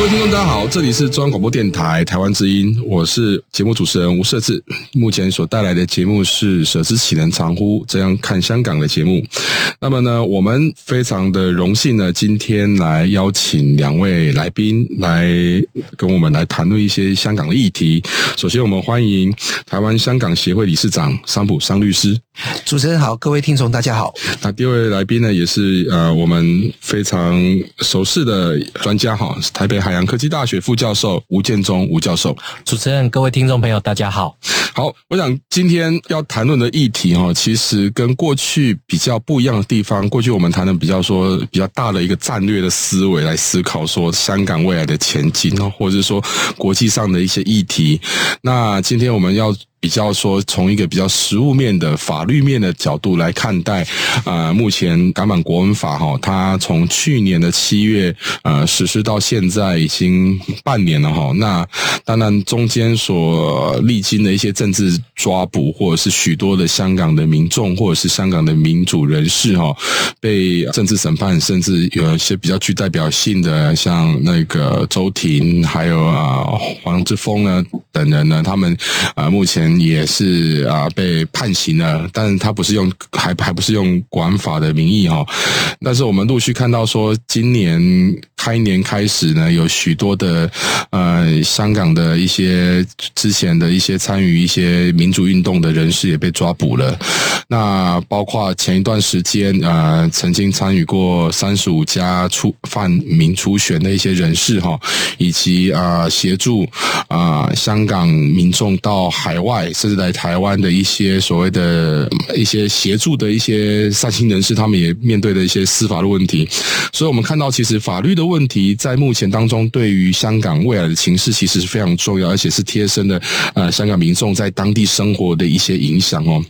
各位听众，大家好，这里是中央广播电台台湾之音，我是节目主持人吴社智。目前所带来的节目是“舍之岂能藏乎”这样看香港的节目。那么呢，我们非常的荣幸呢，今天来邀请两位来宾来跟我们来谈论一些香港的议题。首先，我们欢迎台湾香港协会理事长桑普桑律师。主持人好，各位听众大家好。那第二位来宾呢，也是呃我们非常熟悉的专家哈，台北海洋科技大学副教授吴建中吴教授。主持人、各位听众朋友大家好。好，我想今天要谈论的议题哈，其实跟过去比较不一样的地方。过去我们谈的比较说比较大的一个战略的思维来思考说香港未来的前景哦，或者是说国际上的一些议题。那今天我们要。比较说，从一个比较实务面的法律面的角度来看待，呃，目前港版国安法哈，它从去年的七月呃实施到现在已经半年了哈。那当然中间所历经的一些政治抓捕，或者是许多的香港的民众，或者是香港的民主人士哈，被政治审判，甚至有一些比较具代表性的，像那个周庭，还有啊黄之锋呢等人呢，他们啊目前。也是啊，被判刑了，但他不是用还还不是用管法的名义哈，但是我们陆续看到说，今年开年开始呢，有许多的呃香港的一些之前的一些参与一些民主运动的人士也被抓捕了，那包括前一段时间呃曾经参与过三十五家出泛民初选的一些人士哈，以及啊协助啊香港民众到海外。甚至在台湾的一些所谓的一些协助的一些善心人士，他们也面对的一些司法的问题。所以，我们看到其实法律的问题在目前当中，对于香港未来的情势，其实是非常重要，而且是贴身的呃香港民众在当地生活的一些影响哦。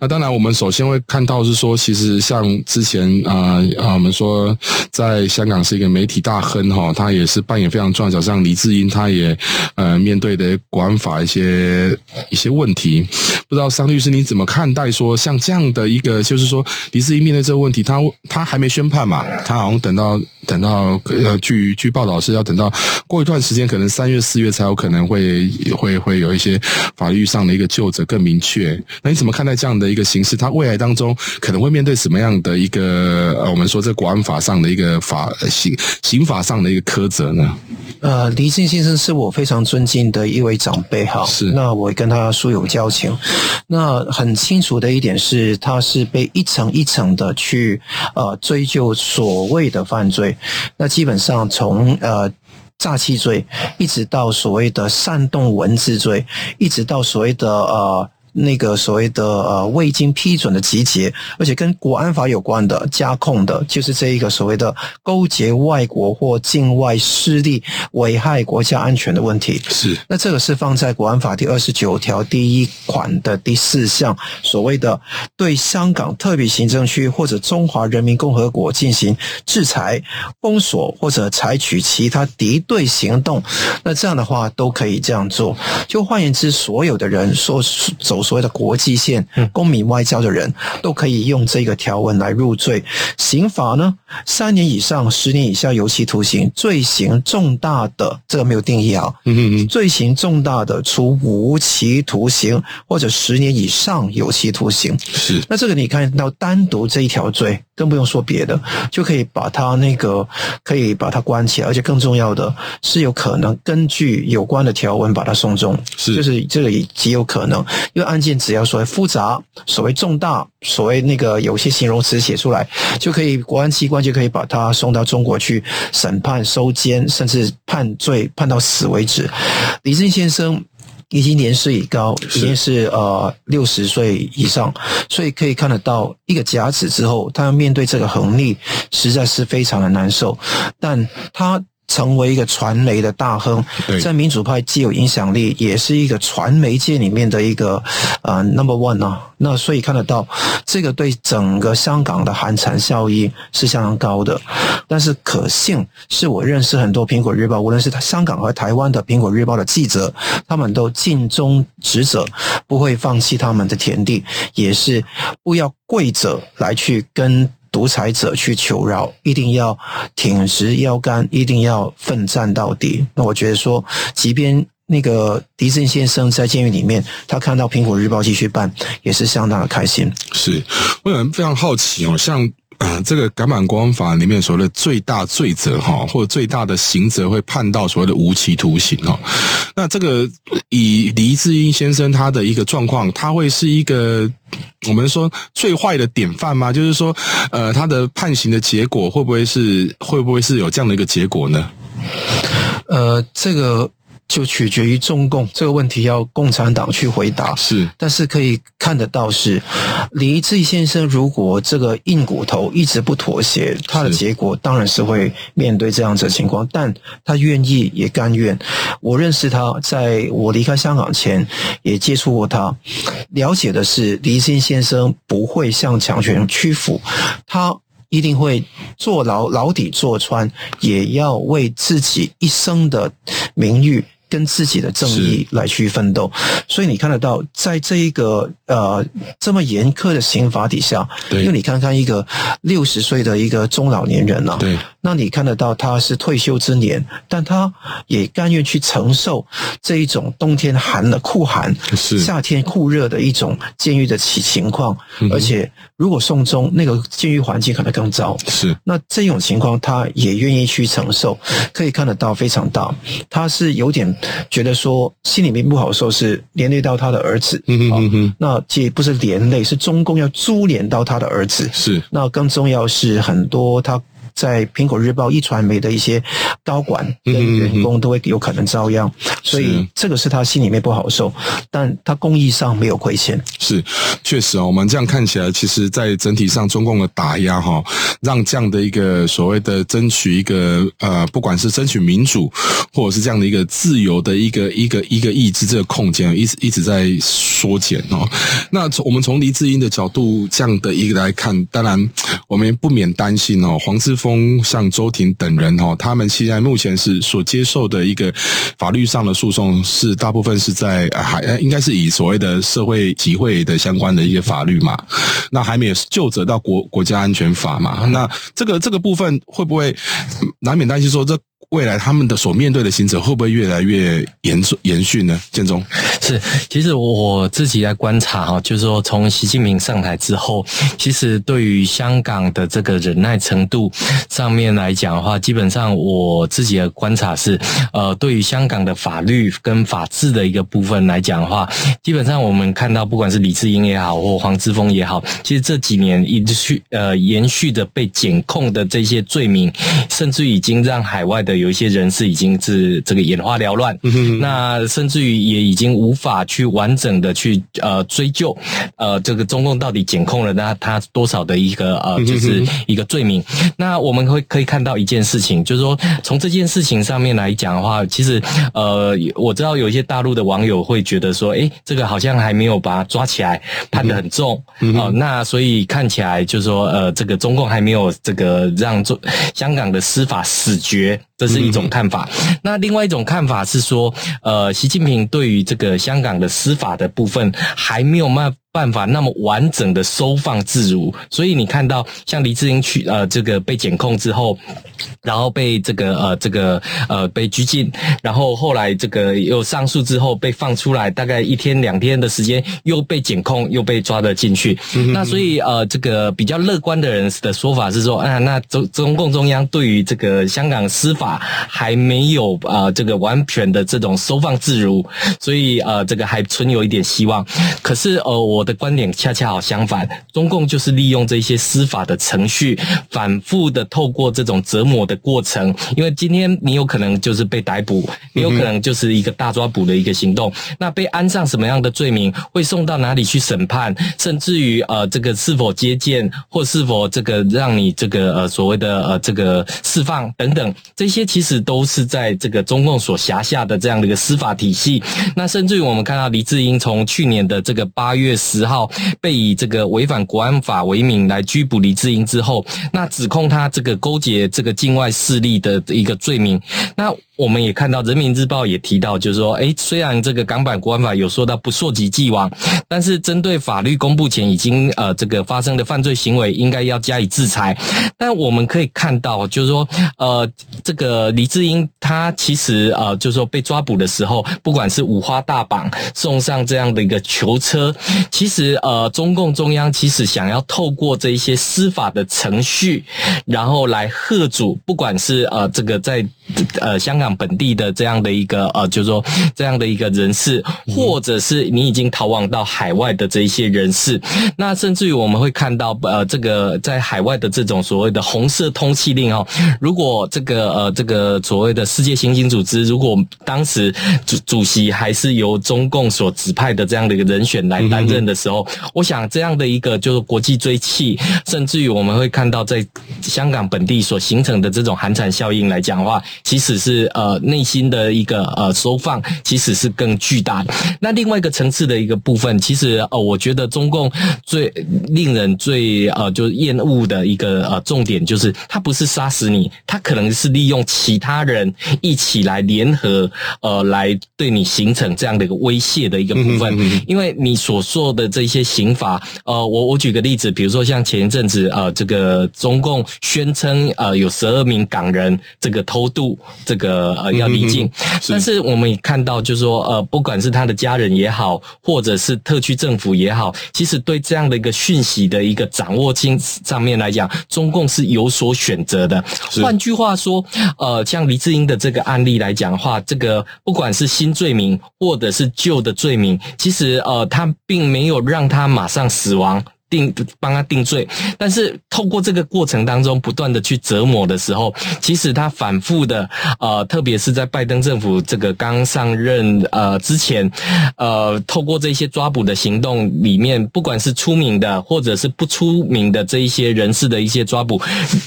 那当然，我们首先会看到是说，其实像之前啊啊，我们说在香港是一个媒体大亨哈，他也是扮演非常重要的角色，像黎智英，他也呃面对的国安法一些一些。问题，不知道桑律师你怎么看待说像这样的一个，就是说黎智英面对这个问题，他他还没宣判嘛？他好像等到等到呃，据据报道是要等到过一段时间，可能三月四月才有可能会会会有一些法律上的一个就责更明确。那你怎么看待这样的一个形式？他未来当中可能会面对什么样的一个呃，我们说这国安法上的一个法刑刑法上的一个苛责呢？呃，黎智英先生是我非常尊敬的一位长辈哈，是那我跟他。素有交情，那很清楚的一点是，他是被一层一层的去呃追究所谓的犯罪，那基本上从呃诈欺罪，一直到所谓的煽动文字罪，一直到所谓的呃。那个所谓的呃未经批准的集结，而且跟国安法有关的加控的，就是这一个所谓的勾结外国或境外势力危害国家安全的问题。是，那这个是放在国安法第二十九条第一款的第四项，所谓的对香港特别行政区或者中华人民共和国进行制裁、封锁或者采取其他敌对行动，那这样的话都可以这样做。就换言之，所有的人说走。所谓的国际线、公民外交的人都可以用这个条文来入罪。刑罚呢，三年以上十年以下有期徒刑；罪行重大的，这个没有定义啊。嗯嗯嗯。罪行重大的，处无期徒刑或者十年以上有期徒刑。是。那这个你看到单独这一条罪，更不用说别的，就可以把他那个可以把他关起来，而且更重要的是有可能根据有关的条文把他送终，是就是这个也极有可能，因为案件只要所谓复杂、所谓重大、所谓那个有些形容词写出来，就可以国安机关就可以把他送到中国去审判、收监，甚至判罪判到死为止。李正先生。已经年事已高，已经是呃六十岁以上，所以可以看得到一个甲子之后，他要面对这个横逆，实在是非常的难受，但他。成为一个传媒的大亨，在民主派既有影响力，也是一个传媒界里面的一个呃 number one 啊。那所以看得到，这个对整个香港的寒蝉效应是相当高的。但是可幸是我认识很多苹果日报，无论是香港和台湾的苹果日报的记者，他们都尽忠职责，不会放弃他们的田地，也是不要跪着来去跟。独裁者去求饶，一定要挺直腰杆，一定要奋战到底。那我觉得说，即便那个狄志先生在监狱里面，他看到《苹果日报》继续办，也是相当的开心。是，我有人非常好奇哦，像。啊，这个港版光法里面所谓的最大罪责哈，或者最大的刑责会判到所谓的无期徒刑哈。那这个以黎智英先生他的一个状况，他会是一个我们说最坏的典范吗？就是说，呃，他的判刑的结果会不会是会不会是有这样的一个结果呢？呃，这个。就取决于中共这个问题，要共产党去回答。是，但是可以看得到是，李志先生如果这个硬骨头一直不妥协，他的结果当然是会面对这样子的情况。但他愿意也甘愿。我认识他，在我离开香港前也接触过他，了解的是黎志先生不会向强权屈服，他一定会坐牢牢底坐穿，也要为自己一生的名誉。跟自己的正义来去奋斗，所以你看得到，在这一个呃这么严苛的刑罚底下，对，因为你看看一个六十岁的一个中老年人啊，对，那你看得到他是退休之年，但他也甘愿去承受这一种冬天寒的酷寒，是。夏天酷热的一种监狱的情情况，而且如果送终，那个监狱环境可能更糟，是。那这种情况他也愿意去承受，可以看得到非常大，他是有点。觉得说心里面不好受，是连累到他的儿子。嗯哼嗯哼，那这不是连累，是中共要株连到他的儿子。是，那更重要是很多他。在苹果日报、一传媒的一些高管跟员工都会有可能遭殃，所以这个是他心里面不好受，但他公益上没有亏欠。是，确实啊，我们这样看起来，其实，在整体上，中共的打压哈，让这样的一个所谓的争取一个呃，不管是争取民主，或者是这样的一个自由的一个一个一个意志，这个空间一直一直在缩减哦。那从我们从黎智英的角度这样的一个来看，当然我们也不免担心哦，黄之锋。像周婷等人哈，他们现在目前是所接受的一个法律上的诉讼，是大部分是在还应该是以所谓的社会集会的相关的一些法律嘛，那还没有就责到国国家安全法嘛，那这个这个部分会不会难免担心说这？未来他们的所面对的刑责会不会越来越严严峻呢？建中是，其实我自己来观察哈，就是说从习近平上台之后，其实对于香港的这个忍耐程度上面来讲的话，基本上我自己的观察是，呃，对于香港的法律跟法治的一个部分来讲的话，基本上我们看到不管是李志英也好，或黄之锋也好，其实这几年一直去呃延续的被检控的这些罪名，甚至已经让海外的。有一些人是已经是这个眼花缭乱，嗯、那甚至于也已经无法去完整的去呃追究，呃这个中共到底检控了那他多少的一个呃就是一个罪名。嗯、那我们会可以看到一件事情，就是说从这件事情上面来讲的话，其实呃我知道有一些大陆的网友会觉得说，哎这个好像还没有把他抓起来判得很重，嗯呃、那所以看起来就是说呃这个中共还没有这个让中香港的司法死绝。这是一种看法。那另外一种看法是说，呃，习近平对于这个香港的司法的部分还没有办办法那么完整的收放自如。所以你看到像黎智英去呃这个被检控之后，然后被这个呃这个呃被拘禁，然后后来这个又上诉之后被放出来，大概一天两天的时间又被检控，又被抓了进去。嗯、那所以呃这个比较乐观的人的说法是说，啊那中中共中央对于这个香港司法还没有啊、呃、这个完全的这种收放自如，所以呃这个还存有一点希望。可是呃我的观点恰恰好相反，中共就是利用这些司法的程序，反复的透过这种折磨的。过程，因为今天你有可能就是被逮捕，你有可能就是一个大抓捕的一个行动。那被安上什么样的罪名，会送到哪里去审判，甚至于呃，这个是否接见，或是否这个让你这个呃所谓的呃这个释放等等，这些其实都是在这个中共所辖下的这样的一个司法体系。那甚至于我们看到黎智英从去年的这个八月十号被以这个违反国安法为名来拘捕黎智英之后，那指控他这个勾结这个境外势力的一个罪名，那。我们也看到《人民日报》也提到，就是说，诶，虽然这个港版国安法有说到不溯及既往，但是针对法律公布前已经呃这个发生的犯罪行为，应该要加以制裁。但我们可以看到，就是说，呃，这个黎智英他其实呃就是说被抓捕的时候，不管是五花大绑送上这样的一个囚车，其实呃中共中央其实想要透过这一些司法的程序，然后来贺阻，不管是呃这个在呃香港。本地的这样的一个呃，就是说这样的一个人士，或者是你已经逃亡到海外的这一些人士，那甚至于我们会看到呃，这个在海外的这种所谓的红色通缉令哦，如果这个呃这个所谓的世界刑警组织，如果当时主主席还是由中共所指派的这样的一个人选来担任的时候，我想这样的一个就是国际追气，甚至于我们会看到在香港本地所形成的这种寒蝉效应来讲的话，其实是。呃，内心的一个呃收放，其实是更巨大的。那另外一个层次的一个部分，其实呃，我觉得中共最令人最呃就是厌恶的一个呃重点，就是他不是杀死你，他可能是利用其他人一起来联合呃来对你形成这样的一个威胁的一个部分。因为你所说的这些刑法，呃，我我举个例子，比如说像前一阵子呃，这个中共宣称呃有十二名港人这个偷渡这个。呃，要离境，但是我们也看到，就是说，呃，不管是他的家人也好，或者是特区政府也好，其实对这样的一个讯息的一个掌握性上面来讲，中共是有所选择的。换句话说，呃，像黎智英的这个案例来讲的话，这个不管是新罪名或者是旧的罪名，其实呃，他并没有让他马上死亡。定帮他定罪，但是透过这个过程当中不断的去折磨的时候，其实他反复的呃，特别是在拜登政府这个刚上任呃之前，呃，透过这些抓捕的行动里面，不管是出名的或者是不出名的这一些人士的一些抓捕，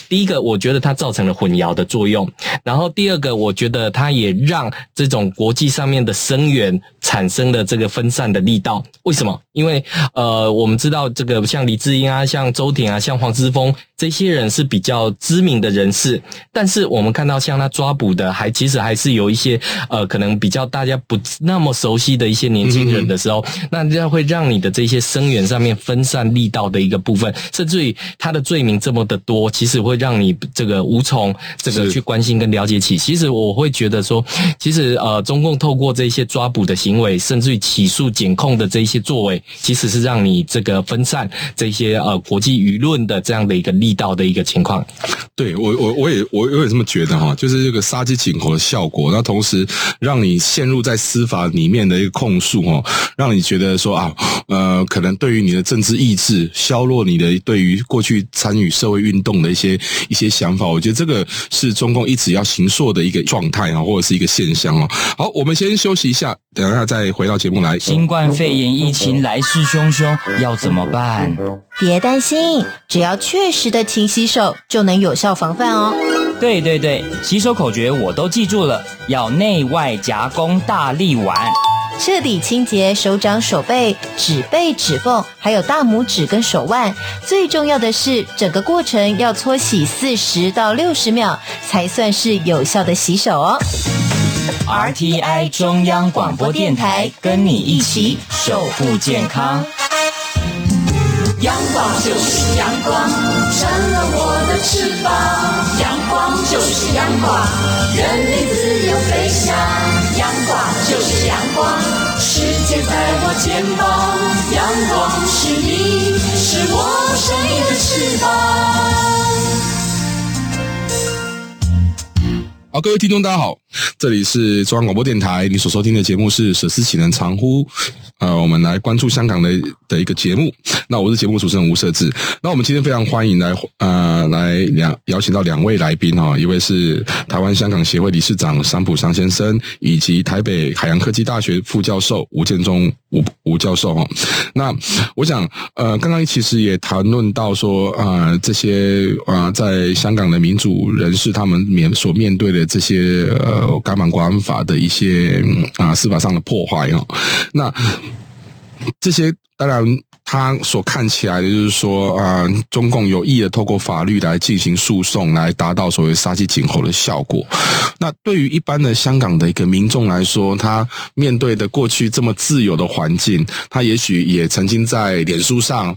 第一个我觉得它造成了混淆的作用，然后第二个我觉得它也让这种国际上面的声援产生了这个分散的力道。为什么？因为呃，我们知道这个。像李智英啊，像周鼎啊，像黄之峰这些人是比较知名的人士，但是我们看到像他抓捕的，还其实还是有一些呃，可能比较大家不那么熟悉的一些年轻人的时候，嗯、那这样会让你的这些声援上面分散力道的一个部分，甚至于他的罪名这么的多，其实会让你这个无从这个去关心跟了解起。其实我会觉得说，其实呃，中共透过这些抓捕的行为，甚至于起诉检控的这些作为，其实是让你这个分散。这些呃国际舆论的这样的一个力道的一个情况，对我我我也我我也这么觉得哈，就是这个杀鸡儆猴的效果，那同时让你陷入在司法里面的一个控诉哦，让你觉得说啊呃，可能对于你的政治意志削弱你的对于过去参与社会运动的一些一些想法，我觉得这个是中共一直要行塑的一个状态啊，或者是一个现象哦。好，我们先休息一下，等一下再回到节目来。新冠肺炎疫情来势汹汹，要怎么办？别担心，只要确实的勤洗手，就能有效防范哦。对对对，洗手口诀我都记住了，要内外夹攻大力丸，彻底清洁手掌、手背、指背、指缝，还有大拇指跟手腕。最重要的是，整个过程要搓洗四十到六十秒，才算是有效的洗手哦。RTI 中央广播电台，跟你一起守护健康。阳光就是阳光，成了我的翅膀。阳光就是阳光，任你自由飞翔。阳光就是阳光，世界在我肩膀。阳光是你，是我生命的翅膀。好，各位听众，大家好，这里是中央广播电台，你所收听的节目是《舍思岂能常乎》。呃，我们来关注香港的的一个节目。那我是节目主持人吴社志。那我们今天非常欢迎来呃来两邀请到两位来宾哈，一位是台湾香港协会理事长商普商先生，以及台北海洋科技大学副教授吴建中吴吴教授哈。那我想呃，刚刚其实也谈论到说呃这些呃在香港的民主人士他们面所面对的这些呃港版国安法的一些啊、司法上的破坏哈。那这些当然，他所看起来的就是说，啊、呃，中共有意的透过法律来进行诉讼，来达到所谓杀鸡儆猴的效果。那对于一般的香港的一个民众来说，他面对的过去这么自由的环境，他也许也曾经在脸书上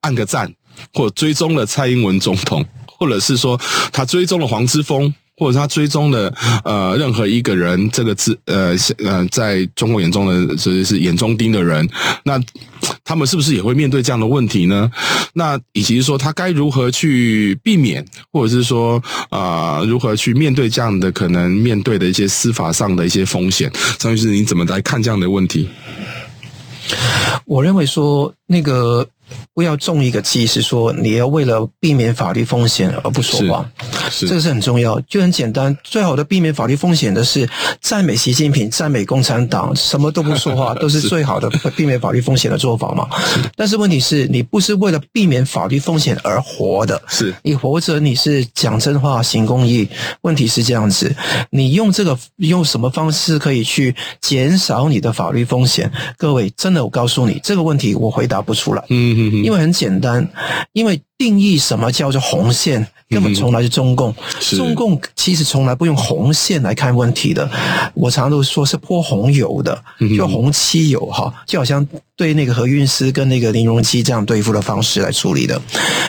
按个赞，或追踪了蔡英文总统，或者是说他追踪了黄之锋。或者他追踪的呃任何一个人，这个字呃呃，在中国眼中的这是眼中钉的人，那他们是不是也会面对这样的问题呢？那以及说他该如何去避免，或者是说啊、如何去面对这样的可能面对的一些司法上的一些风险？张律师，你怎么来看这样的问题？我认为说那个。不要中一个计，是说你要为了避免法律风险而不说谎，是，是这个是很重要。就很简单，最好的避免法律风险的是赞美习近平、赞美共产党，什么都不说话，都是最好的避免法律风险的做法嘛。是但是问题是你不是为了避免法律风险而活的，是你活着你是讲真话、行公益。问题是这样子，你用这个用什么方式可以去减少你的法律风险？各位，真的，我告诉你这个问题，我回答不出来。嗯。因为很简单，因为定义什么叫做红线，根本从来是中共。嗯、中共其实从来不用红线来看问题的。我常常都说是泼红油的，就红漆油哈，就好像对那个何韵诗跟那个林荣基这样对付的方式来处理的，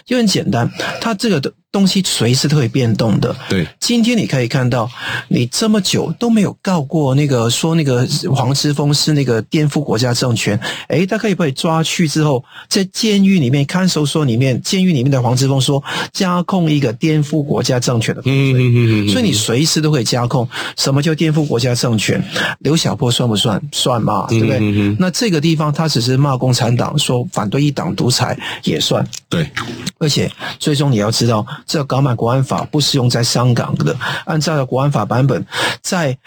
就很简单。他这个的。东西随时都会变动的。对，今天你可以看到，你这么久都没有告过那个说那个黄之锋是那个颠覆国家政权，诶，他可以被抓去之后，在监狱里面看守所里面，监狱里面的黄之锋说加控一个颠覆国家政权的罪，嗯嗯嗯，所以你随时都可以加控。什么叫颠覆国家政权？刘晓波算不算？算嘛，对不对？嗯、那这个地方他只是骂共产党，说反对一党独裁也算。对，而且最终你要知道。这港版国安法不适用在香港的，按照国安法版本，在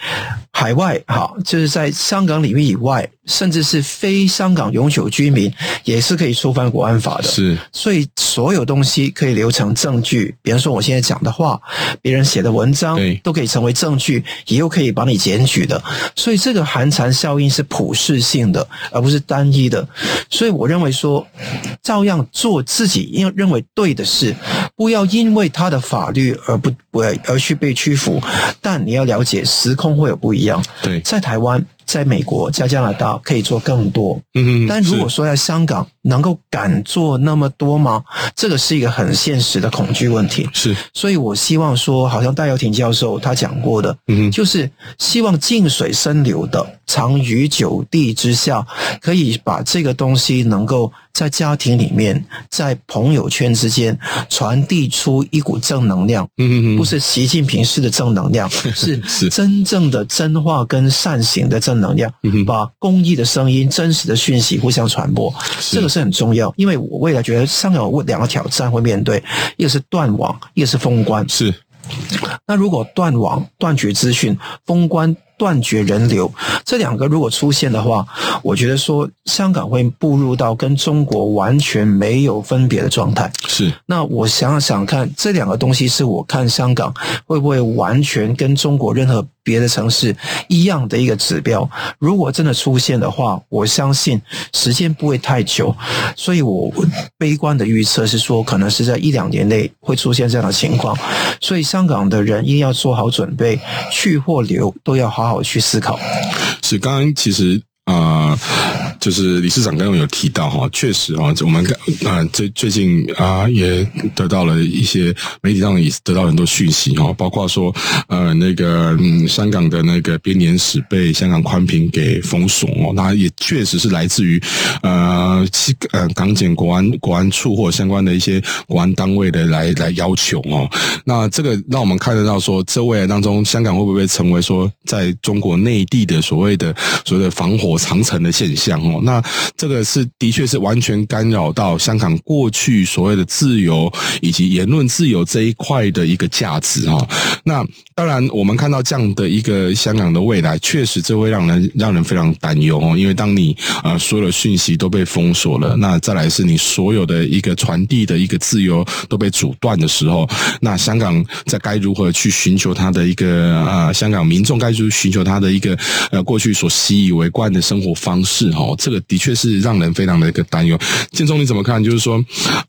海外，哈，就是在香港领域以外，甚至是非香港永久居民，也是可以触犯国安法的。是，所以所有东西可以留成证据，比方说我现在讲的话，别人写的文章，都可以成为证据，也又可以帮你检举的。所以这个寒蝉效应是普适性的，而不是单一的。所以我认为说，照样做自己应认为对的事，不要因。因为他的法律而不不而去被屈服，但你要了解时空会有不一样。对，在台湾。在美国、加加拿大可以做更多，嗯，但如果说在香港能够敢做那么多吗？这个是一个很现实的恐惧问题。是，所以我希望说，好像戴耀廷教授他讲过的，嗯，就是希望静水深流的，藏于九地之下，可以把这个东西能够在家庭里面、在朋友圈之间传递出一股正能量。嗯嗯，不是习近平式的正能量，是是真正的真话跟善行的正。能量，把公益的声音、真实的讯息互相传播，这个是很重要。因为我未来觉得上有两个挑战会面对，一个是断网，一个是封关。是，那如果断网、断绝资讯、封关。断绝人流，这两个如果出现的话，我觉得说香港会步入到跟中国完全没有分别的状态。是，那我想想看，这两个东西是我看香港会不会完全跟中国任何别的城市一样的一个指标。如果真的出现的话，我相信时间不会太久，所以我悲观的预测是说，可能是在一两年内会出现这样的情况。所以香港的人一定要做好准备，去或留都要好。好去思考。是刚刚其实啊、就是理事长刚刚有提到哈，确实哈，我们刚啊最最近啊也得到了一些媒体上也得到很多讯息哈，包括说呃那个嗯香港的那个编年史被香港宽频给封锁哦，那也确实是来自于呃呃港检国安国安处或相关的一些国安单位的来来要求哦，那这个让我们看得到说，这未来当中香港会不会成为说在中国内地的所谓的所谓的防火长城的现象哦，那这个是的确是完全干扰到香港过去所谓的自由以及言论自由这一块的一个价值哈。那当然，我们看到这样的一个香港的未来，确实这会让人让人非常担忧哦。因为当你啊所有的讯息都被封锁了，那再来是你所有的一个传递的一个自由都被阻断的时候，那香港在该如何去寻求它的一个啊，香港民众该去寻求它的一个呃过去所习以为惯的生活方式哈，这个的确是让人非常的一个担忧。建中你怎么看？就是说，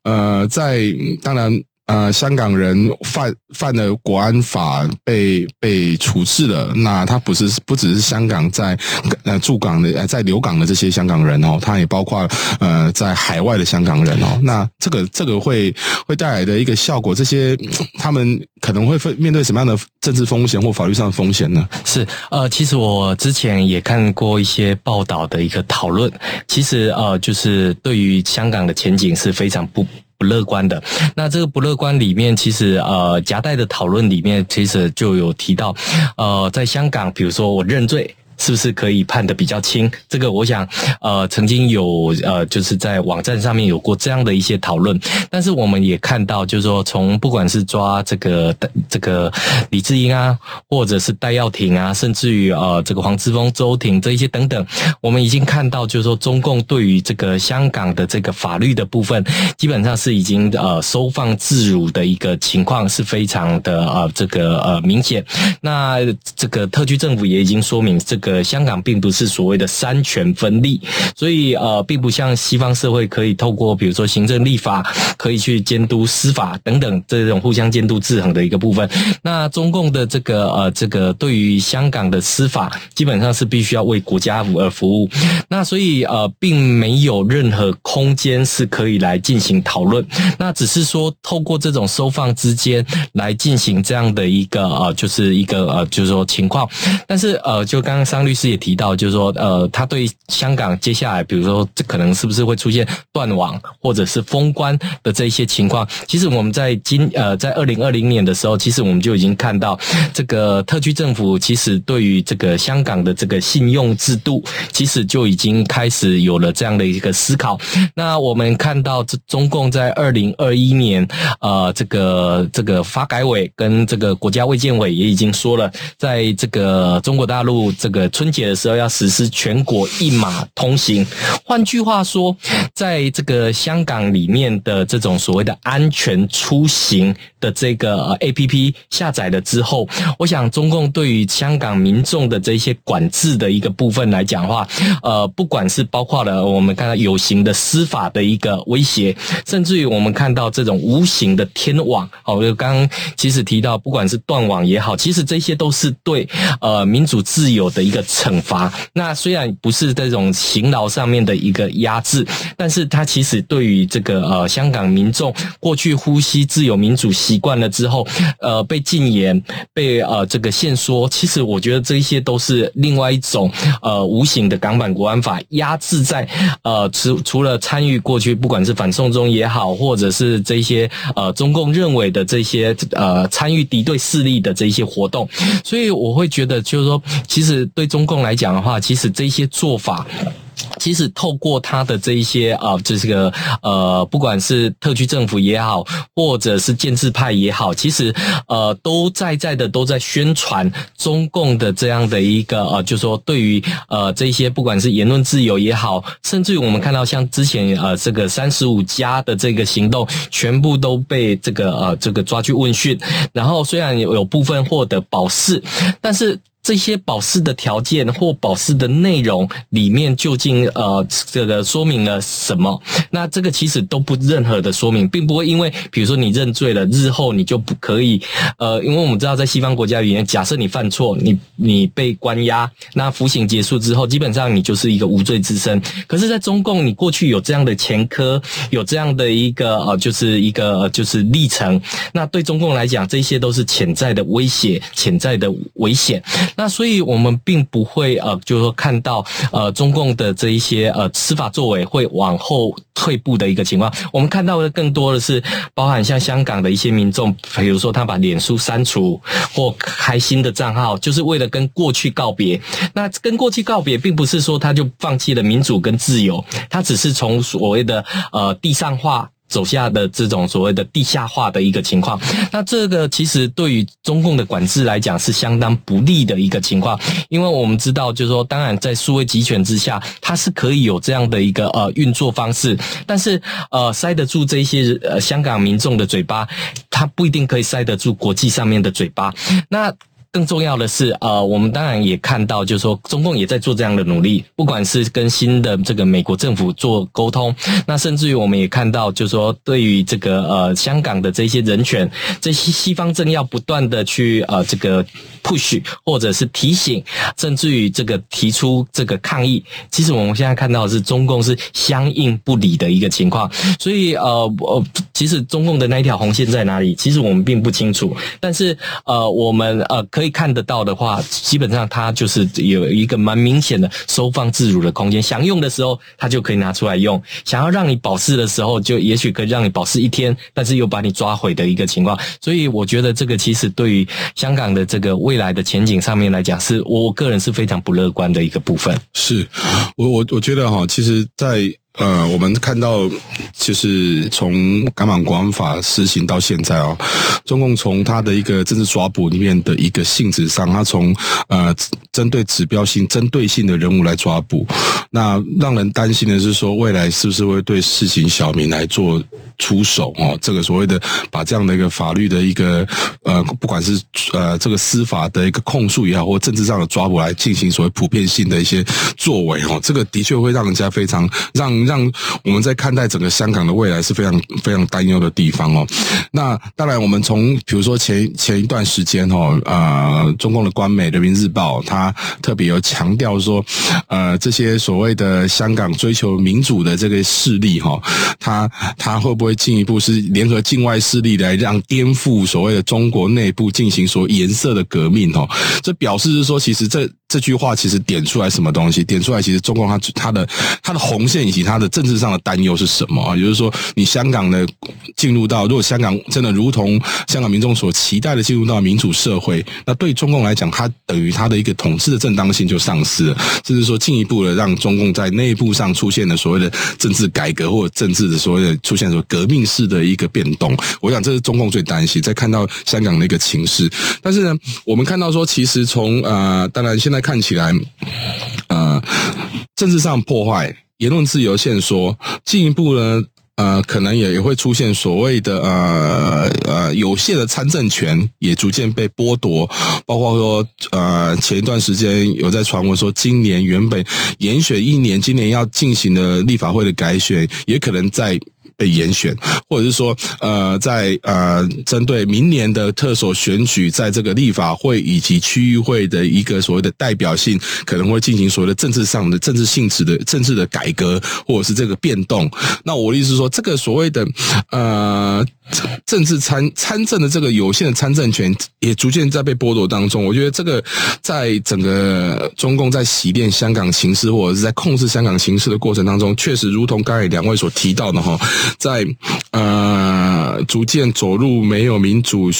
呃，在当然。呃，香港人犯犯了国安法被被处置了，那他不是不只是香港在呃驻港的在留港的这些香港人哦，他也包括呃在海外的香港人哦。那这个这个会会带来的一个效果，这些他们可能会面对什么样的政治风险或法律上的风险呢？是呃，其实我之前也看过一些报道的一个讨论，其实呃，就是对于香港的前景是非常不。不乐观的，那这个不乐观里面，其实呃夹带的讨论里面，其实就有提到，呃，在香港，比如说我认罪。是不是可以判得比较轻？这个我想，呃，曾经有呃，就是在网站上面有过这样的一些讨论。但是我们也看到，就是说，从不管是抓这个这个李志英啊，或者是戴耀廷啊，甚至于呃这个黄之锋、周庭这一些等等，我们已经看到，就是说，中共对于这个香港的这个法律的部分，基本上是已经呃收放自如的一个情况，是非常的呃这个呃明显。那这个特区政府也已经说明这个。个香港并不是所谓的三权分立，所以呃，并不像西方社会可以透过比如说行政、立法，可以去监督司法等等这种互相监督制衡的一个部分。那中共的这个呃，这个对于香港的司法，基本上是必须要为国家而服务。那所以呃，并没有任何空间是可以来进行讨论。那只是说透过这种收放之间来进行这样的一个呃，就是一个呃，就是说情况。但是呃，就刚刚。张律师也提到，就是说，呃，他对香港接下来，比如说，这可能是不是会出现断网或者是封关的这一些情况？其实我们在今呃，在二零二零年的时候，其实我们就已经看到，这个特区政府其实对于这个香港的这个信用制度，其实就已经开始有了这样的一个思考。那我们看到，这中共在二零二一年，呃，这个这个发改委跟这个国家卫健委也已经说了，在这个中国大陆这个。春节的时候要实施全国一码通行，换句话说，在这个香港里面的这种所谓的安全出行的这个 APP 下载了之后，我想中共对于香港民众的这些管制的一个部分来讲的话，呃，不管是包括了我们看到有形的司法的一个威胁，甚至于我们看到这种无形的天网，哦，就刚刚其实提到，不管是断网也好，其实这些都是对呃民主自由的一个惩罚，那虽然不是这种刑劳上面的一个压制，但是它其实对于这个呃香港民众过去呼吸自由民主习惯了之后，呃被禁言、被呃这个限缩，其实我觉得这一些都是另外一种呃无形的港版国安法压制在呃除除了参与过去不管是反送中也好，或者是这些呃中共认为的这些呃参与敌对势力的这些活动，所以我会觉得就是说，其实对。中共来讲的话，其实这些做法，其实透过他的这一些啊，这个呃，不管是特区政府也好，或者是建制派也好，其实呃，都在在的都在宣传中共的这样的一个呃，就是说对于呃这些不管是言论自由也好，甚至于我们看到像之前呃这个三十五家的这个行动，全部都被这个呃这个抓去问讯，然后虽然有有部分获得保释，但是。这些保释的条件或保释的内容里面究竟呃这个说明了什么？那这个其实都不任何的说明，并不会因为比如说你认罪了，日后你就不可以呃，因为我们知道在西方国家里面，假设你犯错，你你被关押，那服刑结束之后，基本上你就是一个无罪之身。可是，在中共，你过去有这样的前科，有这样的一个呃，就是一个就是历程，那对中共来讲，这些都是潜在的威胁，潜在的危险。那所以，我们并不会呃，就是说看到呃，中共的这一些呃司法作为会往后退步的一个情况。我们看到的更多的是包含像香港的一些民众，比如说他把脸书删除或开新的账号，就是为了跟过去告别。那跟过去告别，并不是说他就放弃了民主跟自由，他只是从所谓的呃地上化。走下的这种所谓的地下化的一个情况，那这个其实对于中共的管制来讲是相当不利的一个情况，因为我们知道，就是说，当然在数位集权之下，它是可以有这样的一个呃运作方式，但是呃塞得住这些呃香港民众的嘴巴，它不一定可以塞得住国际上面的嘴巴，那。更重要的是，呃，我们当然也看到，就是说，中共也在做这样的努力，不管是跟新的这个美国政府做沟通，那甚至于我们也看到，就是说，对于这个呃香港的这些人权，这些西方正要不断的去呃这个 push 或者是提醒，甚至于这个提出这个抗议，其实我们现在看到是中共是相应不理的一个情况，所以呃呃，其实中共的那一条红线在哪里，其实我们并不清楚，但是呃我们呃可以。可以看得到的话，基本上它就是有一个蛮明显的收放自如的空间。想用的时候，它就可以拿出来用；想要让你保释的时候，就也许可以让你保释一天，但是又把你抓回的一个情况。所以，我觉得这个其实对于香港的这个未来的前景上面来讲，是我个人是非常不乐观的一个部分。是我我我觉得哈，其实，在。呃，我们看到，就是从《港版国安法》实行到现在哦，中共从它的一个政治抓捕里面的一个性质上，它从呃针对指标性、针对性的人物来抓捕，那让人担心的是说，未来是不是会对市井小民来做出手哦？这个所谓的把这样的一个法律的一个呃，不管是呃这个司法的一个控诉也好，或政治上的抓捕来进行所谓普遍性的一些作为哦，这个的确会让人家非常让。让我们在看待整个香港的未来是非常非常担忧的地方哦。那当然，我们从比如说前前一段时间哦，呃，中共的官媒《人民日报》它特别有强调说，呃，这些所谓的香港追求民主的这个势力哈，它它会不会进一步是联合境外势力来让颠覆所谓的中国内部进行所颜色的革命哦？这表示是说，其实这。这句话其实点出来什么东西？点出来，其实中共它它的它的红线以及它的政治上的担忧是什么啊？也就是说，你香港的进入到，如果香港真的如同香港民众所期待的进入到民主社会，那对中共来讲，它等于它的一个统治的正当性就丧失了，甚至说进一步的让中共在内部上出现了所谓的政治改革或者政治的所谓的出现所谓革命式的一个变动。我想这是中共最担心，在看到香港的一个情势。但是呢，我们看到说，其实从呃，当然现在。看起来，呃，政治上破坏，言论自由限缩，进一步呢，呃，可能也也会出现所谓的呃呃有限的参政权也逐渐被剥夺，包括说呃前一段时间有在传闻说，今年原本延选一年，今年要进行的立法会的改选，也可能在。被严选，或者是说，呃，在呃，针对明年的特首选举，在这个立法会以及区域会的一个所谓的代表性，可能会进行所谓的政治上的政治性质的政治的改革，或者是这个变动。那我的意思是说，这个所谓的呃。政治参参政的这个有限的参政权也逐渐在被剥夺当中。我觉得这个在整个中共在洗练香港形势或者是在控制香港形势的过程当中，确实如同刚才两位所提到的哈，在呃逐渐走入没有民主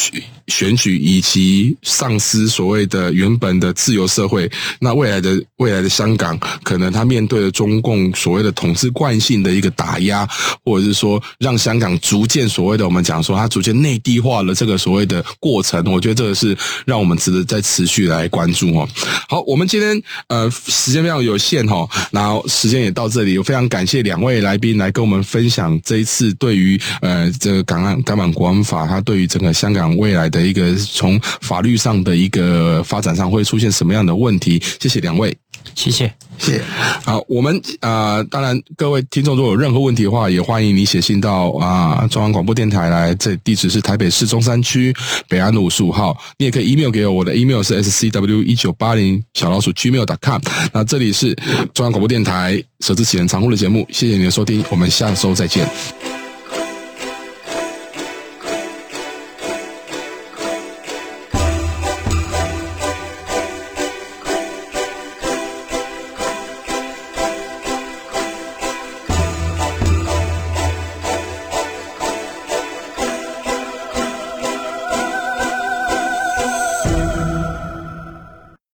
选举以及丧失所谓的原本的自由社会，那未来的未来的香港，可能他面对了中共所谓的统治惯性的一个打压，或者是说让香港逐渐所谓的我们讲说它逐渐内地化了这个所谓的过程，我觉得这个是让我们值得再持续来关注哦。好，我们今天呃时间非常有限哈，然后时间也到这里，我非常感谢两位来宾来跟我们分享这一次对于呃这个港岸港版国安法，它对于整个香港未来的一个从法律上的一个发展上会出现什么样的问题？谢谢两位，谢谢，谢谢。好，我们啊、呃，当然各位听众如果有任何问题的话，也欢迎你写信到啊、呃、中央广播电台来，这地址是台北市中山区北安路五十五号。你也可以 email 给我，我的 email 是 scw 一九八零小老鼠 gmail.com。那这里是中央广播电台舍之启人常务的节目，谢谢你的收听，我们下周再见。